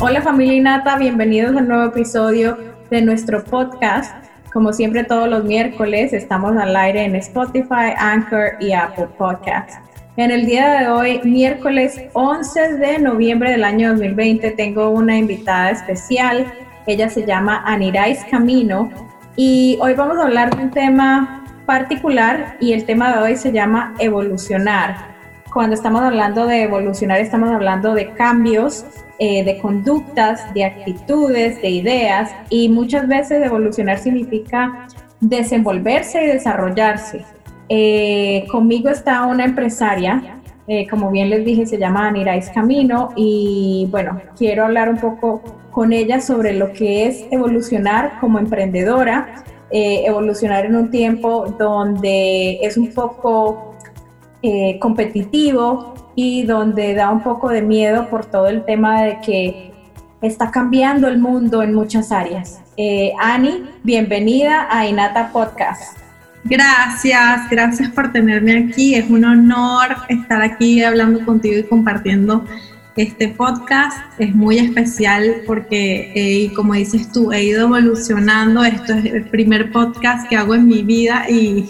Hola familia Inata, bienvenidos a un nuevo episodio de nuestro podcast. Como siempre todos los miércoles estamos al aire en Spotify, Anchor y Apple Podcasts. En el día de hoy, miércoles 11 de noviembre del año 2020, tengo una invitada especial. Ella se llama Anirais Camino y hoy vamos a hablar de un tema particular y el tema de hoy se llama evolucionar. Cuando estamos hablando de evolucionar, estamos hablando de cambios eh, de conductas, de actitudes, de ideas y muchas veces evolucionar significa desenvolverse y desarrollarse. Eh, conmigo está una empresaria, eh, como bien les dije, se llama Anirais Camino y bueno, quiero hablar un poco con ella sobre lo que es evolucionar como emprendedora, evolucionar en un tiempo donde es un poco competitivo, y donde da un poco de miedo por todo el tema de que está cambiando el mundo en muchas áreas. Eh, Ani, bienvenida a Inata Podcast. Gracias, gracias por tenerme aquí. Es un honor estar aquí hablando contigo y compartiendo este podcast. Es muy especial porque, eh, como dices tú, he ido evolucionando. Esto es el primer podcast que hago en mi vida y,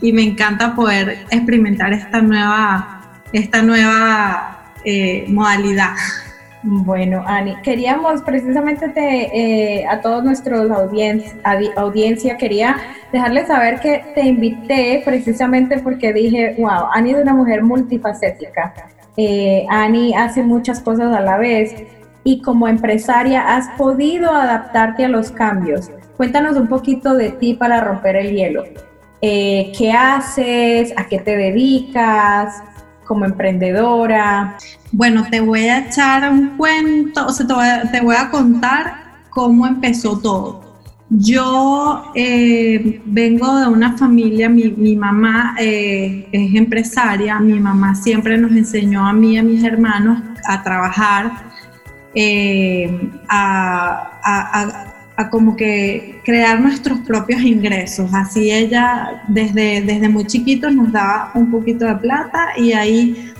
me encanta poder experimentar esta nueva esta nueva eh, modalidad. Bueno, Ani, queríamos precisamente te, eh, a todos nuestros audiencia, quería dejarles saber que te invité precisamente porque dije, wow, Ani es una mujer multifacética. Eh, Ani hace muchas cosas a la vez y como empresaria has podido adaptarte a los cambios. Cuéntanos un poquito de ti para romper el hielo. ¿Qué haces? ¿A qué te dedicas? como emprendedora? Bueno, te voy a echar un cuento, o sea, te voy a, contar cómo empezó todo. Yo eh, vengo de una familia, mi, mamá eh, es empresaria, mi mamá siempre nos enseñó a mí y a mis hermanos a trabajar, eh, a, a como que crear nuestros propios ingresos. Así ella desde, desde muy chiquitos nos daba un poquito de plata y ahí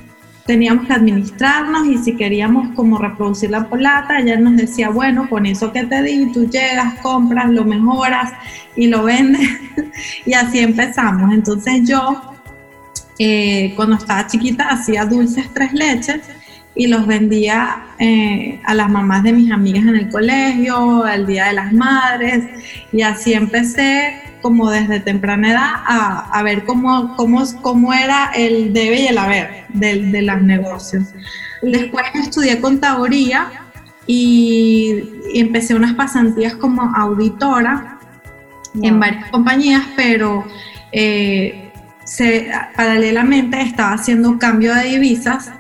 teníamos que administrarnos y si queríamos como reproducir la plata, ella nos decía, bueno, con eso que te di, tú llegas, compras, lo mejoras y lo vendes. y así empezamos. Entonces yo, eh, cuando estaba chiquita, hacía dulces tres leches y los vendía eh, a las mamás de mis amigas en el colegio, al Día de las Madres, y así empecé como desde temprana edad a, ver cómo, cómo, cómo era el debe y el haber de, de los negocios. Después estudié contaduría y, empecé unas pasantías como auditora en varias compañías, pero eh, se, paralelamente estaba haciendo cambio de divisas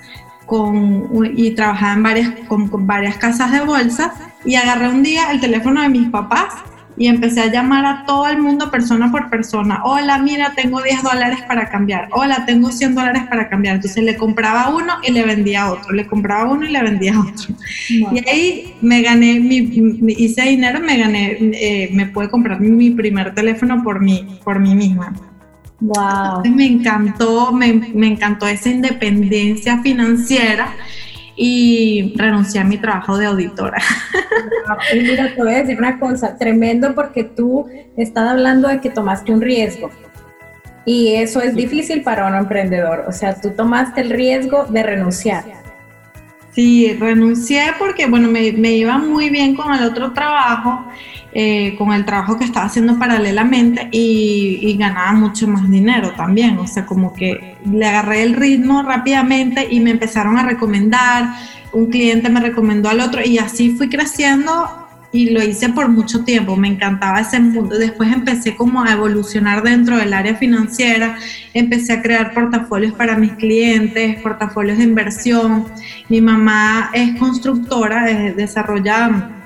y trabajaba en varias, con, varias casas de bolsa y agarré un día el teléfono de mis papás y empecé a llamar a todo el mundo persona por persona. Hola, mira, tengo 10 dólares para cambiar. Hola, tengo 100 dólares para cambiar. Entonces le compraba uno y le vendía otro. Le compraba uno y le vendía otro. Y ahí me gané, mi, hice dinero, me gané, eh, me pude comprar mi primer teléfono por mí, por mí misma. Wow. me encantó, me, encantó esa independencia financiera y renuncié a mi trabajo de auditora. Y mira, te voy a decir una cosa, tremendo porque tú estás hablando de que tomaste un riesgo. Y eso es difícil para un emprendedor. O sea, tú tomaste el riesgo de renunciar. Sí, renuncié porque, bueno, me, me iba muy bien con el otro trabajo eh, con el trabajo que estaba haciendo paralelamente y, ganaba mucho más dinero también. O sea, como que le agarré el ritmo rápidamente y me empezaron a recomendar, un cliente me recomendó al otro y así fui creciendo y lo hice por mucho tiempo, me encantaba ese mundo. Después empecé como a evolucionar dentro del área financiera, empecé a crear portafolios para mis clientes, portafolios de inversión. Mi mamá es constructora, desarrolla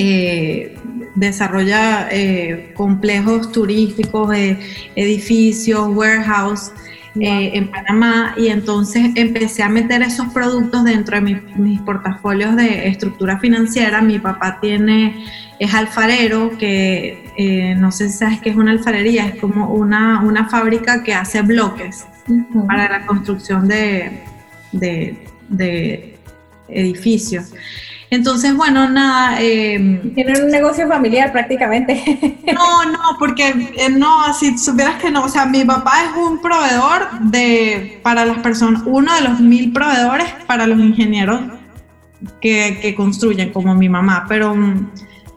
eh, desarrolla eh, complejos turísticos, eh, edificios, warehouse en Panamá. Y entonces empecé a meter esos productos dentro de mis portafolios de estructura financiera. Mi papá tiene, es alfarero, que no sé si sabes qué es una alfarería, es como una, una fábrica que hace bloques para la construcción de, de, de edificios. Entonces, bueno, nada. Eh, Tienen un negocio familiar prácticamente. No, no, porque eh, no, si supieras que no, o sea, mi papá es un proveedor de, para las personas, uno de los mil proveedores para los ingenieros que, que construyen, como mi mamá, pero,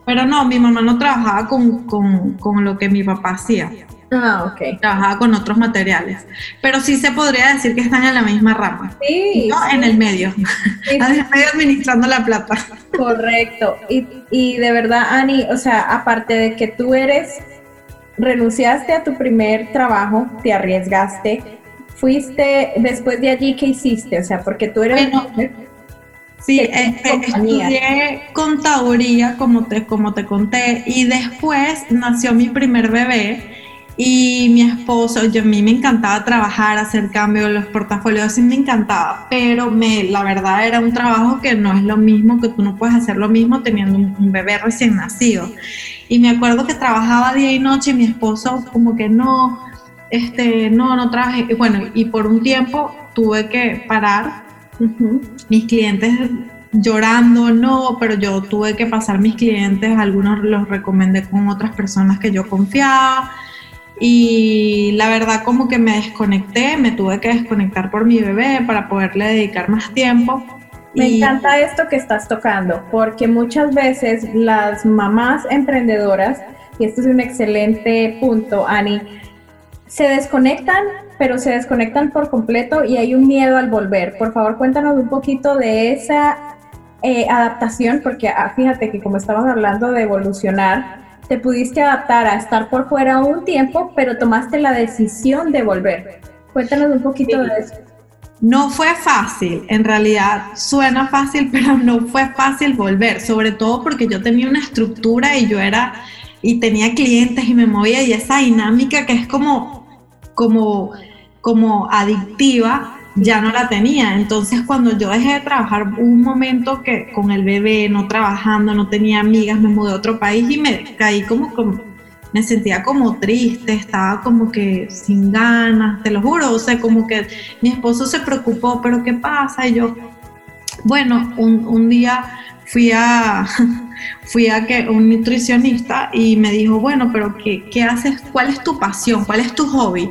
pero no, mi mamá no trabajaba con, con, con lo que mi papá hacía. Ah, ok. Trabajaba con otros materiales. Pero sí se podría decir que están en la misma rama. Sí. No, en el medio. en el medio administrando la plata. Correcto. Y, y de verdad, Ani, o sea, aparte de que tú eres, renunciaste a tu primer trabajo, te arriesgaste, fuiste, después de allí, ¿qué hiciste? O sea, porque tú eres... Sí, este, estudié contaduría, como te, como te conté, y después nació mi primer bebé y mi esposo, yo a mí me encantaba trabajar, hacer cambios, los portafolios, sí me encantaba, pero me, la verdad era un trabajo que no es lo mismo, que tú no puedes hacer lo mismo teniendo un, bebé recién nacido. Y me acuerdo que trabajaba día y noche y mi esposo como que no, este, no, no trabajé. Y bueno, y por un tiempo tuve que parar. Mis clientes llorando, no, pero yo tuve que pasar mis clientes, algunos los recomendé con otras personas que yo confiaba y la verdad como que me desconecté, me tuve que desconectar por mi bebé para poderle dedicar más tiempo. Me encanta esto que estás tocando, porque muchas veces las mamás emprendedoras, y esto es un excelente punto, Ani, se desconectan, pero se desconectan por completo y hay un miedo al volver. Por favor, cuéntanos un poquito de esa eh, adaptación, porque ah, fíjate que como estamos hablando de evolucionar, te pudiste adaptar a estar por fuera un tiempo, pero tomaste la decisión de volver. Cuéntanos un poquito de eso. No fue fácil, en realidad suena fácil, pero no fue fácil volver, sobre todo porque yo tenía una estructura y yo era y tenía clientes y me movía y esa dinámica que es como como como adictiva ya no la tenía. Entonces cuando yo dejé de trabajar, un momento que con el bebé, no trabajando, no tenía amigas, me mudé a otro país y me caí como, como me sentía como triste, estaba como que sin ganas, te lo juro, o sea, como que mi esposo se preocupó, pero ¿qué pasa? Y yo, bueno, un, un día fui a, fui a que un nutricionista y me dijo, bueno, pero ¿qué, ¿qué haces? ¿Cuál es tu pasión? ¿Cuál es tu hobby?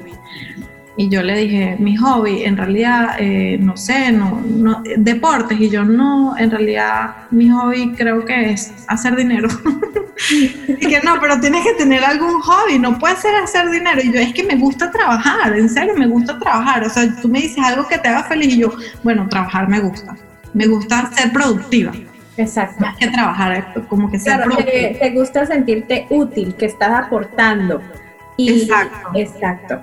Y yo le dije, mi hobby, en realidad, eh, no sé, no, no, deportes. Y yo, no, en realidad, mi hobby creo que es hacer dinero. y que no, pero tienes que tener algún hobby, no puede ser hacer dinero. Y yo, es que me gusta trabajar, en serio, me gusta trabajar. O sea, tú me dices algo que te haga feliz y yo, bueno, trabajar me gusta. Me gusta ser productiva. Exacto. Más que trabajar, como que ser claro, te, te, gusta sentirte útil, que estás aportando. Y, exacto. Exacto.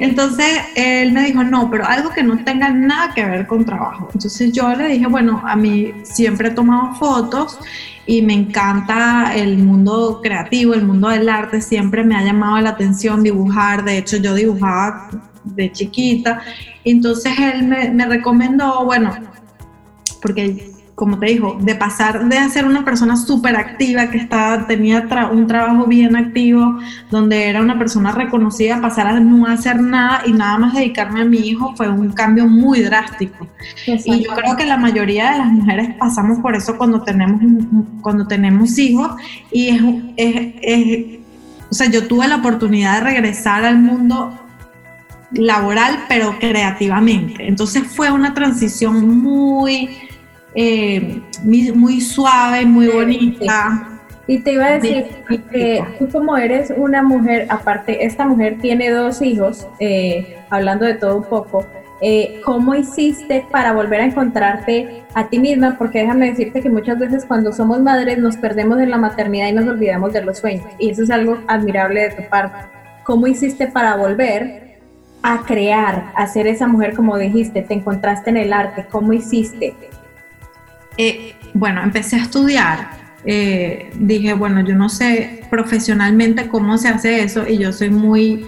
Entonces él me dijo, no, pero algo que no tenga nada que ver con trabajo. Entonces yo le dije, bueno, a mí siempre he tomado fotos y me encanta el mundo creativo, el mundo del arte, siempre me ha llamado la atención dibujar, de hecho yo dibujaba de chiquita, entonces él me, me recomendó, bueno, porque como te dijo, de pasar de ser una persona súper activa, que estaba, tenía un trabajo bien activo, donde era una persona reconocida, pasar a no hacer nada y nada más dedicarme a mi hijo fue un cambio muy drástico. Y yo creo que la mayoría de las mujeres pasamos por eso cuando tenemos, cuando tenemos hijos y es, es, es o sea, yo tuve la oportunidad de regresar al mundo laboral, pero creativamente. Entonces fue una transición muy eh, muy, suave, muy bonita. Y te iba a decir que tú como eres una mujer, aparte, esta mujer tiene dos hijos, eh, hablando de todo un poco, eh, ¿cómo hiciste para volver a encontrarte a ti misma? Porque déjame decirte que muchas veces cuando somos madres nos perdemos en la maternidad y nos olvidamos de los sueños. Y eso es algo admirable de tu parte. ¿Cómo hiciste para volver a crear, a ser esa mujer como dijiste? Te encontraste en el arte. ¿Cómo hiciste? Eh, bueno, empecé a estudiar. Eh, dije, bueno, yo no sé profesionalmente cómo se hace eso y yo soy muy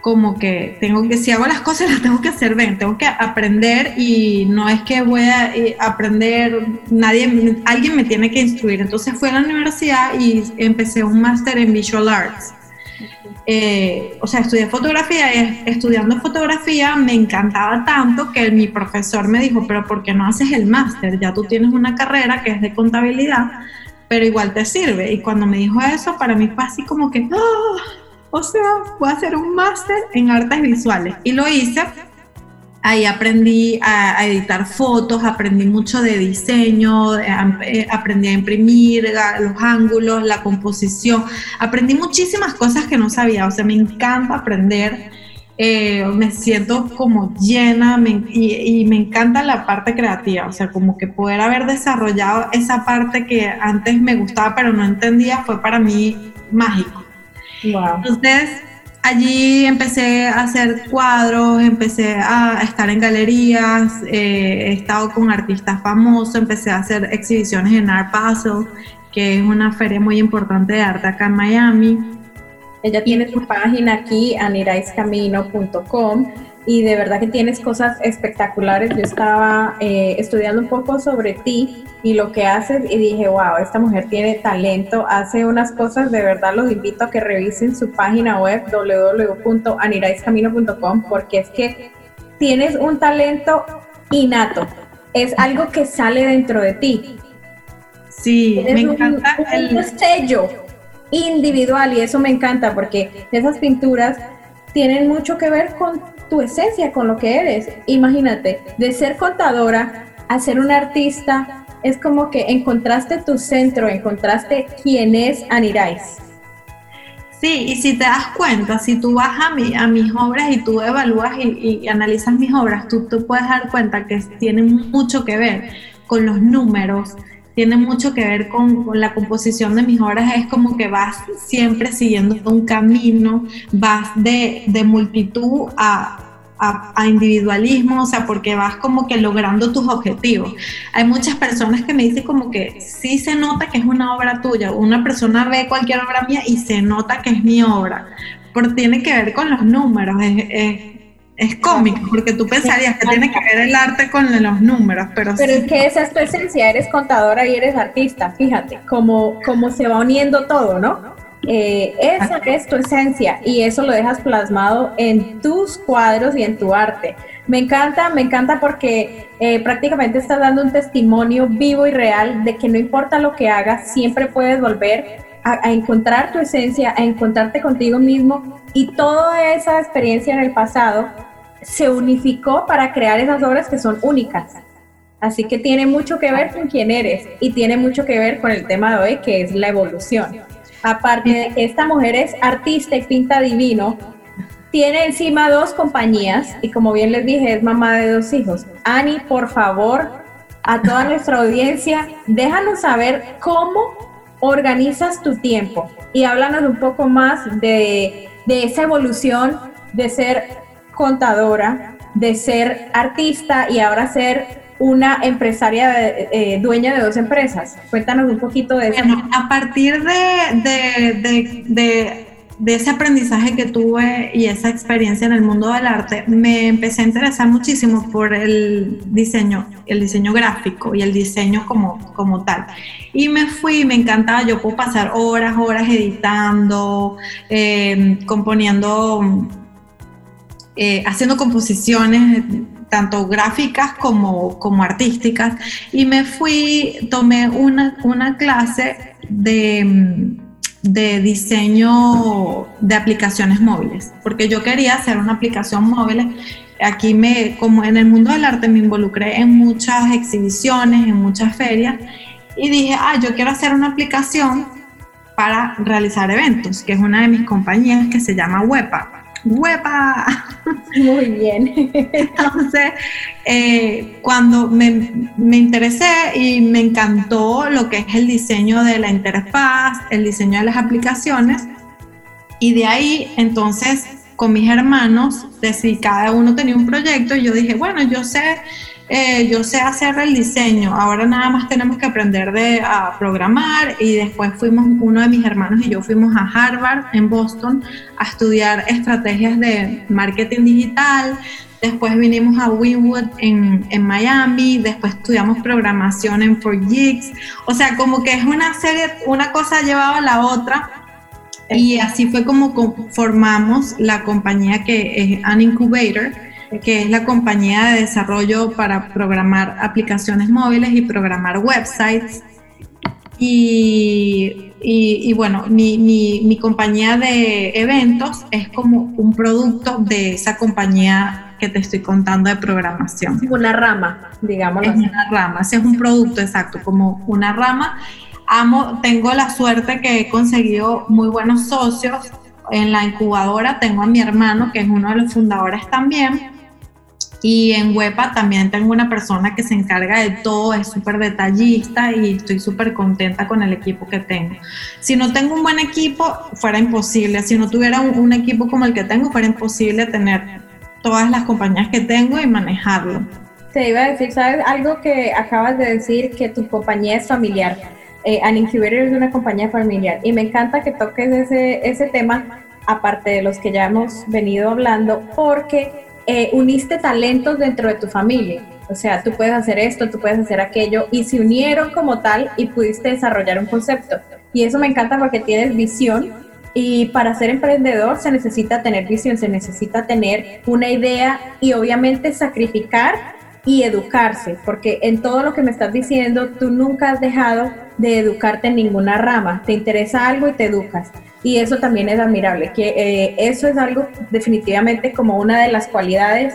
como que tengo que, si hago las cosas las tengo que hacer bien, tengo que aprender y no es que voy a eh, aprender, nadie, alguien me tiene que instruir. Entonces fui a la universidad y empecé un máster en Visual Arts. Eh, o sea, estudié fotografía y estudiando fotografía me encantaba tanto que mi profesor me dijo, pero ¿por qué no haces el máster? Ya tú tienes una carrera que es de contabilidad, pero igual te sirve. Y cuando me dijo eso, para mí fue así como que, ¡ah! o sea, voy a hacer un máster en artes visuales. Y lo hice Ahí aprendí a, editar fotos, aprendí mucho de diseño, eh, aprendí a imprimir los ángulos, la composición, aprendí muchísimas cosas que no sabía, o sea, me encanta aprender, eh, me siento como llena y, y, me encanta la parte creativa, o sea, como que poder haber desarrollado esa parte que antes me gustaba pero no entendía fue para mí mágico. Wow. Entonces, allí empecé a hacer cuadros, empecé a estar en galerías, eh, he estado con artistas famosos, empecé a hacer exhibiciones en Art Basel, que es una feria muy importante de arte acá en Miami. Ella tiene su página aquí, aniraiscamino.com y de verdad que tienes cosas espectaculares. Yo estaba eh, estudiando un poco sobre ti y lo que haces y dije, wow, esta mujer tiene talento, hace unas cosas, de verdad los invito a que revisen su página web www.aniraiscamino.com porque es que tienes un talento innato, es algo que sale dentro de ti. Sí, me encanta el sello individual y eso me encanta porque esas pinturas tienen mucho que ver con tu esencia, con lo que eres. Imagínate, de ser contadora a ser un artista, es como que encontraste tu centro, encontraste quién es Anirais. Sí, y si te das cuenta, si tú vas a, mi, a mis obras y tú evalúas y, analizas mis obras, tú, tú puedes dar cuenta que tienen mucho que ver con los números, tiene mucho que ver con, la composición de mis obras, es como que vas siempre siguiendo un camino, vas de, multitud a, a, individualismo, o sea, porque vas como que logrando tus objetivos. Hay muchas personas que me dicen como que sí se nota que es una obra tuya, una persona ve cualquier obra mía y se nota que es mi obra, porque tiene que ver con los números, es, es cómico, porque tú pensarías que tiene que ver el arte con los números, pero Pero es que esa es tu esencia, eres contadora y eres artista, fíjate, cómo, cómo se va uniendo todo, ¿no? Eh, esa es tu esencia y eso lo dejas plasmado en tus cuadros y en tu arte. Me encanta, me encanta porque eh, prácticamente estás dando un testimonio vivo y real de que no importa lo que hagas, siempre puedes volver a, encontrar tu esencia, a encontrarte contigo mismo y toda esa experiencia en el pasado se unificó para crear esas obras que son únicas. Así que tiene mucho que ver con quién eres y tiene mucho que ver con el tema de hoy, que es la evolución. Aparte de que esta mujer es artista y pinta divino, tiene encima dos compañías y como bien les dije, es mamá de dos hijos. Ani, por favor, a toda nuestra audiencia, déjanos saber cómo organizas tu tiempo y háblanos un poco más de, de esa evolución de ser contadora, de ser artista y ahora ser una empresaria eh, dueña de dos empresas. Cuéntanos un poquito de eso. a partir de, de, ese aprendizaje que tuve y esa experiencia en el mundo del arte, me empecé a interesar muchísimo por el diseño, el diseño gráfico y el diseño como, como tal. Y me fui, me encantaba, yo puedo pasar horas, horas editando, eh, componiendo eh, haciendo composiciones tanto gráficas como, como, artísticas y me fui, tomé una, una clase de, de, diseño de aplicaciones móviles, porque yo quería hacer una aplicación móvil. Aquí me, como en el mundo del arte me involucré en muchas exhibiciones, en muchas ferias y dije, ah, yo quiero hacer una aplicación para realizar eventos, que es una de mis compañías que se llama Wepa. ¡Huepa! Muy bien. Entonces, eh, cuando me, me, interesé y me encantó lo que es el diseño de la interfaz, el diseño de las aplicaciones, y de ahí entonces con mis hermanos, decidí, cada uno tenía un proyecto y yo dije, bueno, yo sé eh, yo sé hacer el diseño, ahora nada más tenemos que aprender de, a programar y después fuimos, uno de mis hermanos y yo fuimos a Harvard en Boston a estudiar estrategias de marketing digital, después vinimos a Winwood en, en Miami, después estudiamos programación en 4Gigs, o sea, como que es una serie, una cosa llevaba a la otra. Y así fue como formamos la compañía que es An Incubator, que es la compañía de desarrollo para programar aplicaciones móviles y programar websites. Y, y, bueno, mi, mi, mi, compañía de eventos es como un producto de esa compañía que te estoy contando de programación. Una rama, digamos. Es una rama, ese es un producto exacto, como una rama. Amo, tengo la suerte que he conseguido muy buenos socios. En la incubadora tengo a mi hermano, que es uno de los fundadores también y en WEPA también tengo una persona que se encarga de todo, es súper detallista y estoy súper contenta con el equipo que tengo. Si no tengo un buen equipo, fuera imposible. Si no tuviera un, equipo como el que tengo, fuera imposible tener todas las compañías que tengo y manejarlo. Te iba a decir, ¿sabes? Algo que acabas de decir, que tu compañía es familiar. Eh, An Incubator es una compañía familiar y me encanta que toques ese, ese tema, aparte de los que ya hemos venido hablando, porque eh, uniste talentos dentro de tu familia. O sea, tú puedes hacer esto, tú puedes hacer aquello, y se unieron como tal y pudiste desarrollar un concepto. Y eso me encanta porque tienes visión y para ser emprendedor se necesita tener visión, se necesita tener una idea y obviamente sacrificar y educarse, porque en todo lo que me estás diciendo, tú nunca has dejado de educarte en ninguna rama. Te interesa algo y te educas. Y eso también es admirable, que eh, eso es algo definitivamente como una de las cualidades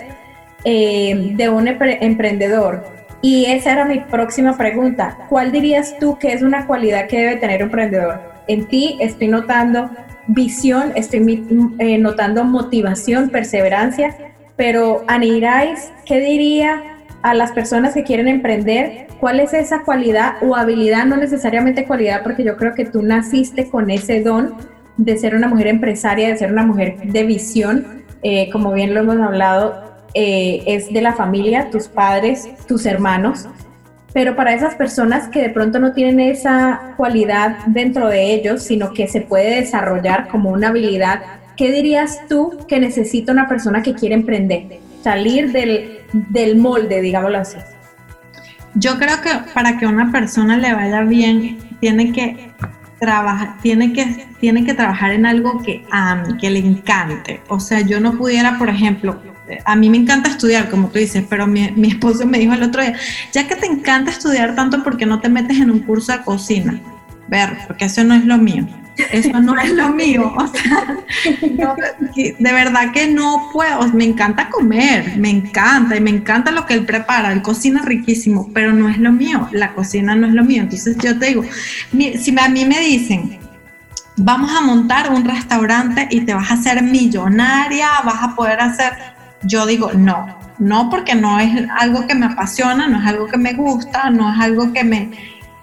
eh, de un emprendedor. Y esa era mi próxima pregunta. ¿Cuál dirías tú que es una cualidad que debe tener un emprendedor? En ti estoy notando visión, estoy eh, notando motivación, perseverancia, pero Anirais, ¿qué diría a las personas que quieren emprender? ¿Cuál es esa cualidad o habilidad? No necesariamente cualidad, porque yo creo que tú naciste con ese don, de ser una mujer empresaria, de ser una mujer de visión, eh, como bien lo hemos hablado, eh, es de la familia, tus padres, tus hermanos, pero para esas personas que de pronto no tienen esa cualidad dentro de ellos, sino que se puede desarrollar como una habilidad, ¿qué dirías tú que necesita una persona que quiere emprender? Salir del, del molde, digámoslo así. Yo creo que para que una persona le vaya bien, tiene que trabaja, tiene que, tiene que trabajar en algo que ame, que le encante. O sea, yo no pudiera, por ejemplo, a mí me encanta estudiar, como tú dices, pero mi, mi esposo me dijo el otro día, ya que te encanta estudiar tanto, ¿por qué no te metes en un curso de cocina? Ver, porque eso no es lo mío. Eso no es lo mío. O sea, de verdad que no puedo. Me encanta comer, me encanta y me encanta lo que él prepara. Él cocina riquísimo, pero no es lo mío. La cocina no es lo mío. Entonces yo te digo, si a mí me dicen, vamos a montar un restaurante y te vas a hacer millonaria, vas a poder hacer, yo digo, no, no porque no es algo que me apasiona, no es algo que me gusta, no es algo que me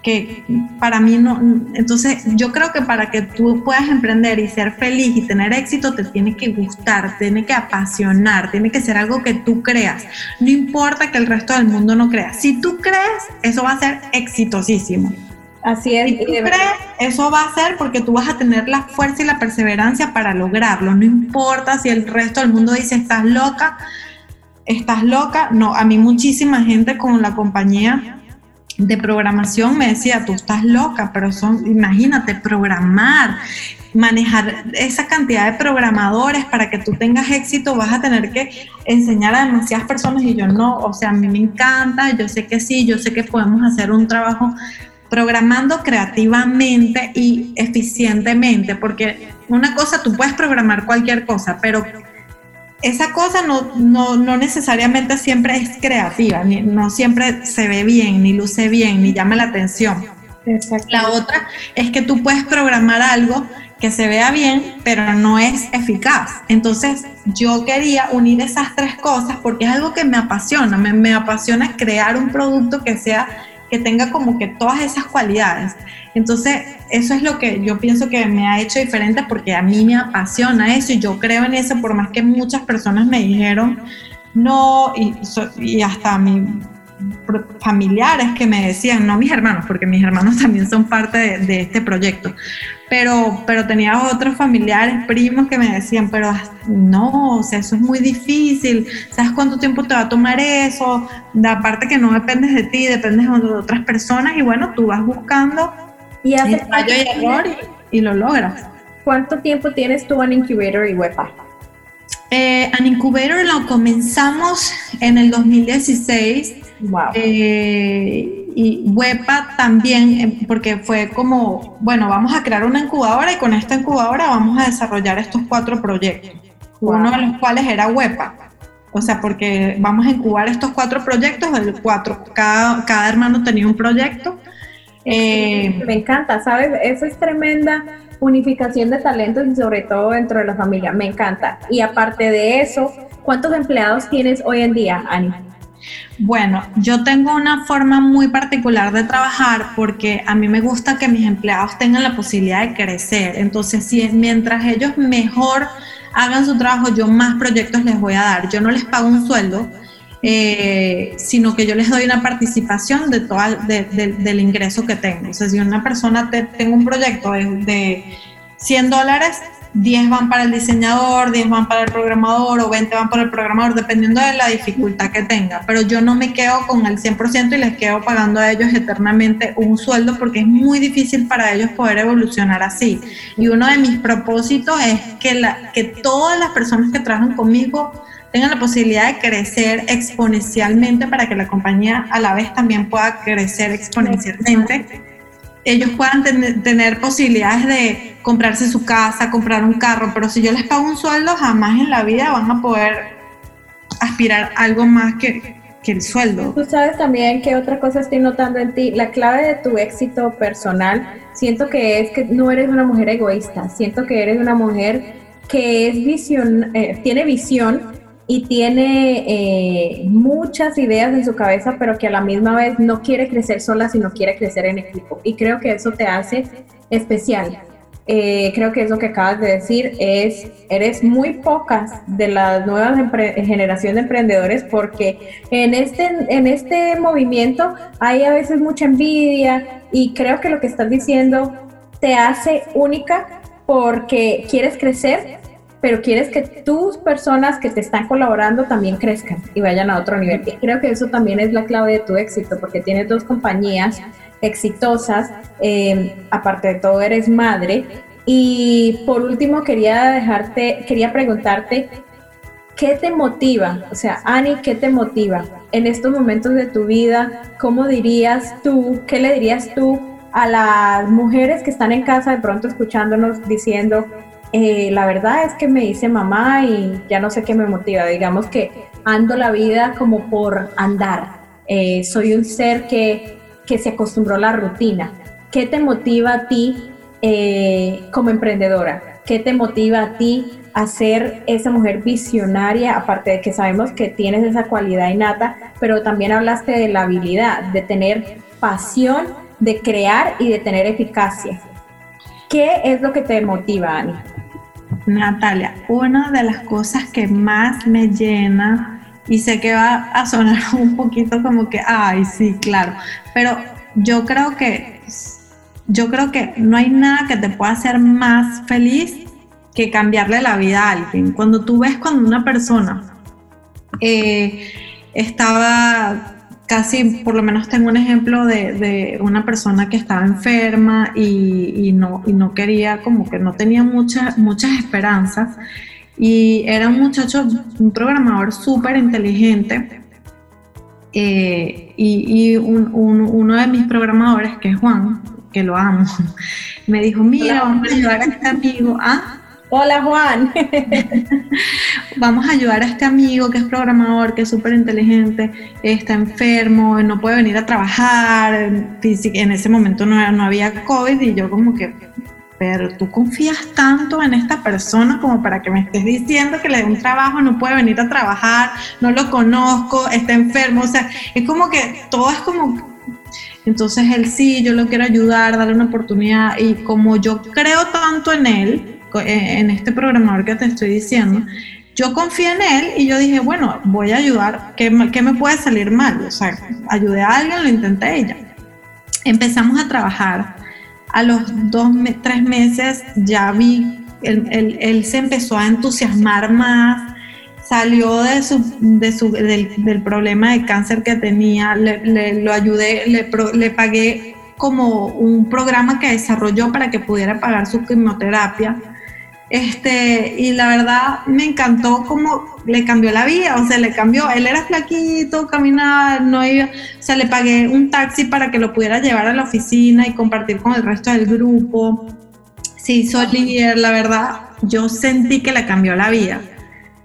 que para mí no, entonces yo creo que para que tú puedas emprender y ser feliz y tener éxito te tiene que gustar, tiene que apasionar, tiene que ser algo que tú creas. No importa que el resto del mundo no crea. Si tú crees, eso va a ser exitosísimo. Así es. Si tú crees, eso va a ser porque tú vas a tener la fuerza y la perseverancia para lograrlo. No importa si el resto del mundo dice estás loca, estás loca. No, a mí muchísima gente con la compañía de programación me decía, tú estás loca, pero son, imagínate, programar, manejar esa cantidad de programadores para que tú tengas éxito, vas a tener que enseñar a demasiadas personas y yo no, o sea, a mí me encanta, yo sé que sí, yo sé que podemos hacer un trabajo programando creativamente y eficientemente, porque una cosa, tú puedes programar cualquier cosa, pero esa cosa no, no, no, necesariamente siempre es creativa, ni, no siempre se ve bien, ni luce bien, ni llama la atención. La otra es que tú puedes programar algo que se vea bien, pero no es eficaz. Entonces, yo quería unir esas tres cosas porque es algo que me apasiona. Me, me apasiona crear un producto que sea que tenga como que todas esas cualidades. Entonces, eso es lo que yo pienso que me ha hecho diferente porque a mí me apasiona eso y yo creo en eso, por más que muchas personas me dijeron no, y, y hasta mis familiares que me decían, no mis hermanos, porque mis hermanos también son parte de, de este proyecto, pero, pero tenía otros familiares, primos que me decían, pero no, o sea, eso es muy difícil, ¿sabes cuánto tiempo te va a tomar eso? Aparte que no dependes de ti, dependes de otras personas y bueno, tú vas buscando y haces fallo y error y, lo logras. ¿cuánto tiempo tienes tú en Incubator y WEPA? Eh, An Incubator lo comenzamos en el 2016. Wow. Eh, y WEPA también, eh, porque fue como, bueno, vamos a crear una incubadora y con esta incubadora vamos a desarrollar estos cuatro proyectos, uno de los cuales era WEPA. O sea, porque vamos a incubar estos cuatro proyectos, el cuatro, cada, cada hermano tenía un proyecto. Eh, Me encanta, ¿sabes? Eso es tremenda unificación de talentos y sobre todo dentro de la familia. Me encanta. Y aparte de eso, ¿cuántos empleados tienes hoy en día, Ani? Bueno, yo tengo una forma muy particular de trabajar porque a mí me gusta que mis empleados tengan la posibilidad de crecer. Entonces, si mientras ellos mejor hagan su trabajo, yo más proyectos les voy a dar. Yo no les pago un sueldo, eh, sino que yo les doy una participación de todo, del ingreso que tengo. O sea, si una persona te, tengo un proyecto de, de 100 dólares, 10 van para el diseñador, 10 van para el programador o 20 van para el programador, dependiendo de la dificultad que tenga. Pero yo no me quedo con el 100% y les quedo pagando a ellos eternamente un sueldo porque es muy difícil para ellos poder evolucionar así. Y uno de mis propósitos es que, la, que todas las personas que trabajan conmigo tengan la posibilidad de crecer exponencialmente para que la compañía a la vez también pueda crecer exponencialmente ellos puedan tener posibilidades de comprarse su casa, comprar un carro, pero si yo les pago un sueldo, jamás en la vida van a poder aspirar algo más que, que el sueldo. Tú sabes también que otra cosa estoy notando en ti, la clave de tu éxito personal, siento que es que no eres una mujer egoísta, siento que eres una mujer que es visión, eh, tiene visión y tiene eh, muchas ideas en su cabeza, pero que a la misma vez no quiere crecer sola, sino quiere crecer en equipo. Y creo que eso te hace especial. Eh, creo que eso que acabas de decir es, eres muy pocas de las nuevas generación de emprendedores porque en este, en este movimiento hay a veces mucha envidia y creo que lo que estás diciendo te hace única porque quieres crecer, pero quieres que tus personas que te están colaborando también crezcan y vayan a otro nivel. Y creo que eso también es la clave de tu éxito, porque tienes dos compañías exitosas, eh, aparte de todo eres madre. Y por último quería dejarte, quería preguntarte, ¿qué te motiva? O sea, Ani, ¿qué te motiva en estos momentos de tu vida? ¿Cómo dirías tú, qué le dirías tú a las mujeres que están en casa de pronto escuchándonos diciendo, eh, la verdad es que me hice mamá y ya no sé qué me motiva. Digamos que ando la vida como por andar. Eh, soy un ser que, se acostumbró a la rutina. ¿Qué te motiva a ti eh, como emprendedora? ¿Qué te motiva a ti a ser esa mujer visionaria? Aparte de que sabemos que tienes esa cualidad innata, pero también hablaste de la habilidad, de tener pasión, de crear y de tener eficacia. ¿Qué es lo que te motiva, Ani? Natalia, una de las cosas que más me llena, y sé que va a sonar un poquito como que, ay, sí, claro, pero yo creo que, yo creo que no hay nada que te pueda hacer más feliz que cambiarle la vida a alguien. Cuando tú ves cuando una persona eh, estaba casi, por lo menos tengo un ejemplo de, una persona que estaba enferma y, no, quería, como que no tenía muchas muchas esperanzas. Y era un muchacho, un programador súper inteligente. Eh, y, uno de mis programadores, que es Juan, que lo amo, me dijo, mira, vamos a ayudar a este amigo. ¿Ah? Hola Juan. Vamos a ayudar a este amigo que es programador, que es súper inteligente, está enfermo, no puede venir a trabajar. En ese momento no, no había COVID y yo como que, pero tú confías tanto en esta persona como para que me estés diciendo que le dé un trabajo, no puede venir a trabajar, no lo conozco, está enfermo. O sea, es como que todo es como entonces él sí, yo lo quiero ayudar, darle una oportunidad y como yo creo tanto en él, en este programador que te estoy diciendo, yo confié en él y yo dije, bueno, voy a ayudar, ¿qué, qué me puede salir mal? O sea, ayudé a alguien, lo intenté y ya. Empezamos a trabajar. A los dos, tres meses ya vi, él, él, se empezó a entusiasmar más, salió de su, de su, del, del, problema de cáncer que tenía, le, le lo ayudé, le, le pagué como un programa que desarrolló para que pudiera pagar su quimioterapia. Este, y la verdad me encantó cómo le cambió la vida, o sea, le cambió, él era flaquito, caminaba, no iba, o sea, le pagué un taxi para que lo pudiera llevar a la oficina y compartir con el resto del grupo. Se la verdad, yo sentí que le cambió la vida.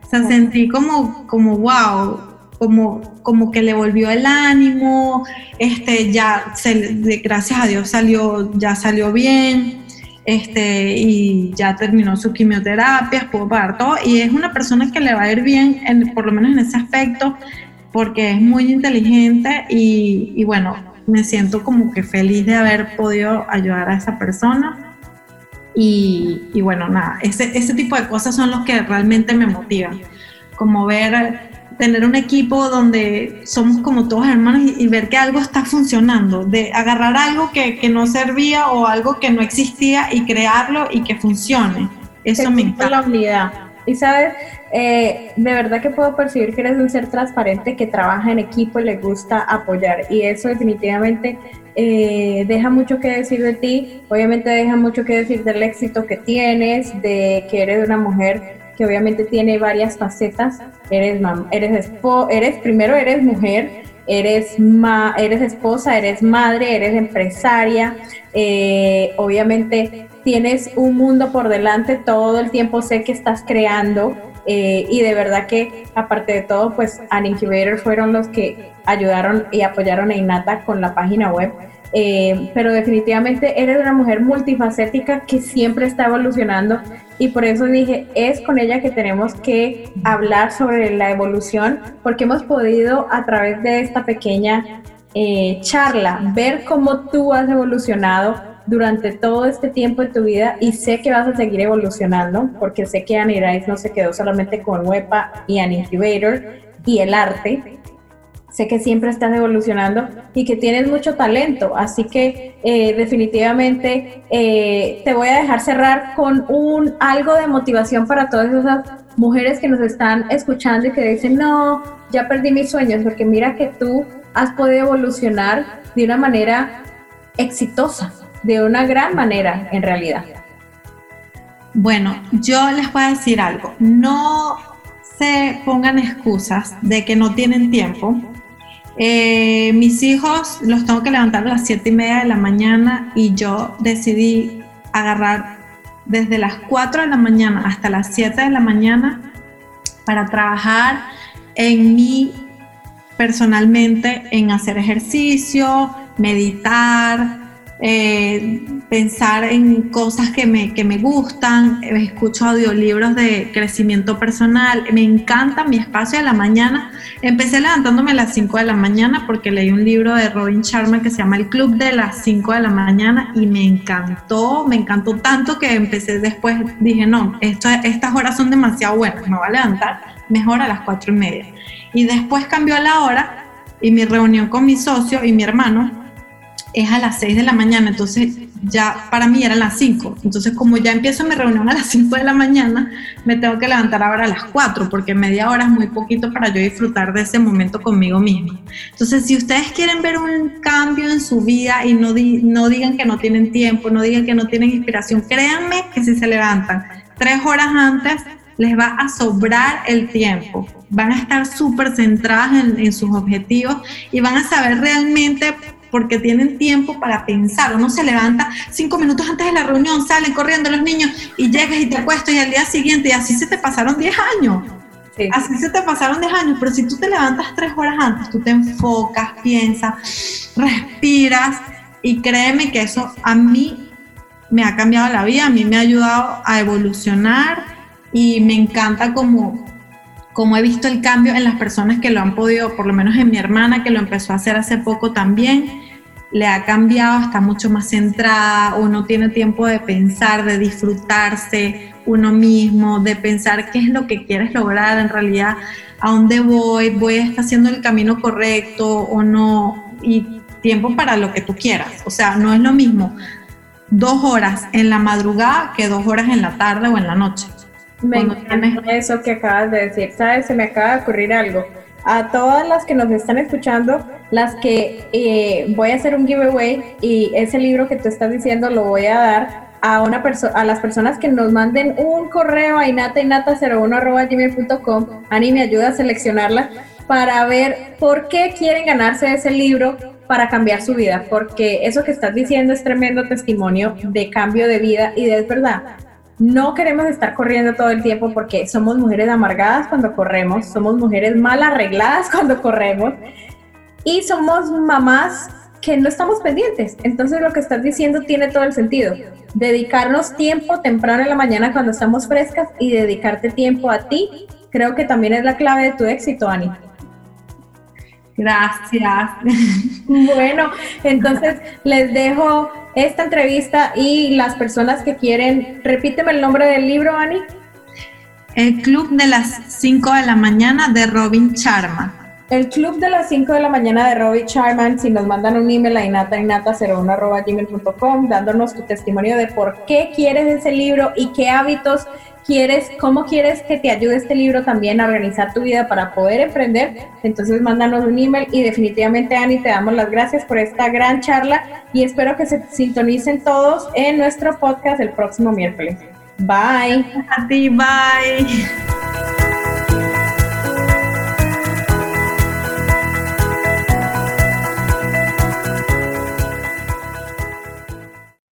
O sea, sentí como, como wow, como, como que le volvió el ánimo, este, ya, se, gracias a Dios salió, ya salió bien, este, y ya terminó su quimioterapia, pudo pagar todo, y es una persona que le va a ir bien, en, por lo menos en ese aspecto, porque es muy inteligente y, y bueno, me siento como que feliz de haber podido ayudar a esa persona. Y, y, bueno, nada, ese, ese tipo de cosas son los que realmente me motivan, como ver tener un equipo donde somos como todos hermanos y, ver que algo está funcionando, de agarrar algo que, que, no servía o algo que no existía y crearlo y que funcione. Eso me encanta. la unidad. Y sabes, eh, de verdad que puedo percibir que eres un ser transparente que trabaja en equipo y le gusta apoyar. Y eso definitivamente eh, deja mucho que decir de ti. Obviamente deja mucho que decir del éxito que tienes, de que eres una mujer que obviamente tiene varias facetas. Eres, eres, eres primero eres mujer, eres, ma eres esposa, eres madre, eres empresaria, eh, obviamente tienes un mundo por delante, todo el tiempo sé que estás creando eh, y de verdad que aparte de todo, pues An Incubator fueron los que ayudaron y apoyaron a Inata con la página web. Eh, pero definitivamente eres una mujer multifacética que siempre está evolucionando y por eso dije, es con ella que tenemos que hablar sobre la evolución, porque hemos podido a través de esta pequeña eh, charla ver cómo tú has evolucionado durante todo este tiempo de tu vida y sé que vas a seguir evolucionando, porque sé que Annie no se quedó solamente con WEPA y An Incubator y el arte, sé que siempre estás evolucionando y que tienes mucho talento, así que eh, definitivamente eh, te voy a dejar cerrar con un algo de motivación para todas esas mujeres que nos están escuchando y que dicen, no, ya perdí mis sueños, porque mira que tú has podido evolucionar de una manera exitosa, de una gran manera en realidad. Bueno, yo les voy a decir algo, no se pongan excusas de que no tienen tiempo, eh, mis hijos los tengo que levantar a las 7 y media de la mañana y yo decidí agarrar desde las 4 de la mañana hasta las 7 de la mañana para trabajar en mí personalmente, en hacer ejercicio, meditar, eh, pensar en cosas que me, que me gustan, escucho audiolibros de crecimiento personal, me encanta mi espacio de la mañana. Empecé levantándome a las 5 de la mañana porque leí un libro de Robin Sharma que se llama El Club de las 5 de la mañana y me encantó, me encantó tanto que empecé después, dije, no, esto, estas horas son demasiado buenas, me voy a levantar mejor a las 4 y media. Y después cambió la hora y mi reunión con mi socio y mi hermano es a las 6 de la mañana, entonces ya para mí eran las 5. Entonces como ya empiezo mi reunión a las 5 de la mañana, me tengo que levantar ahora a las 4, porque media hora es muy poquito para yo disfrutar de ese momento conmigo mismo. Entonces si ustedes quieren ver un cambio en su vida y no, no digan que no tienen tiempo, no digan que no tienen inspiración, créanme que si se levantan tres horas antes, les va a sobrar el tiempo. Van a estar súper centradas en, en sus objetivos y van a saber realmente porque tienen tiempo para pensar. Uno se levanta cinco minutos antes de la reunión, salen corriendo los niños y llegas y te acuestas y al día siguiente y así se te pasaron 10 años. Así se te pasaron 10 años, pero si tú te levantas tres horas antes, tú te enfocas, piensas, respiras y créeme que eso a mí me ha cambiado la vida, a mí me ha ayudado a evolucionar y me encanta como como he visto el cambio en las personas que lo han podido, por lo menos en mi hermana que lo empezó a hacer hace poco también, le ha cambiado, está mucho más centrada, uno tiene tiempo de pensar, de disfrutarse uno mismo, de pensar qué es lo que quieres lograr en realidad, a dónde voy, voy haciendo el camino correcto o no, y tiempo para lo que tú quieras. O sea, no es lo mismo dos horas en la madrugada que dos horas en la tarde o en la noche. Me encanta eso que acabas de decir. ¿Sabes? Se me acaba de ocurrir algo. A todas las que nos están escuchando, las que eh, voy a hacer un giveaway y ese libro que tú estás diciendo lo voy a dar a una persona a las personas que nos manden un correo a inatainata01@gmail.com. Ani me ayuda a seleccionarla para ver por qué quieren ganarse ese libro para cambiar su vida, porque eso que estás diciendo es tremendo testimonio de cambio de vida y de es verdad. No queremos estar corriendo todo el tiempo porque somos mujeres amargadas cuando corremos, somos mujeres mal arregladas cuando corremos y somos mamás que no estamos pendientes. Entonces lo que estás diciendo tiene todo el sentido. Dedicarnos tiempo temprano en la mañana cuando estamos frescas y dedicarte tiempo a ti, creo que también es la clave de tu éxito, Ani. Gracias. Bueno, entonces les dejo esta entrevista y las personas que quieren, repíteme el nombre del libro, Ani. El Club de las 5 de la mañana de Robin Charma. El club de las 5 de la mañana de Robbie Charman, si nos mandan un email a inatainata01.gmail.com dándonos tu testimonio de por qué quieres ese libro y qué hábitos quieres, cómo quieres que te ayude este libro también a organizar tu vida para poder emprender, entonces mándanos un email y definitivamente Ani te damos las gracias por esta gran charla y espero que se sintonicen todos en nuestro podcast el próximo miércoles. Bye. A ti, bye.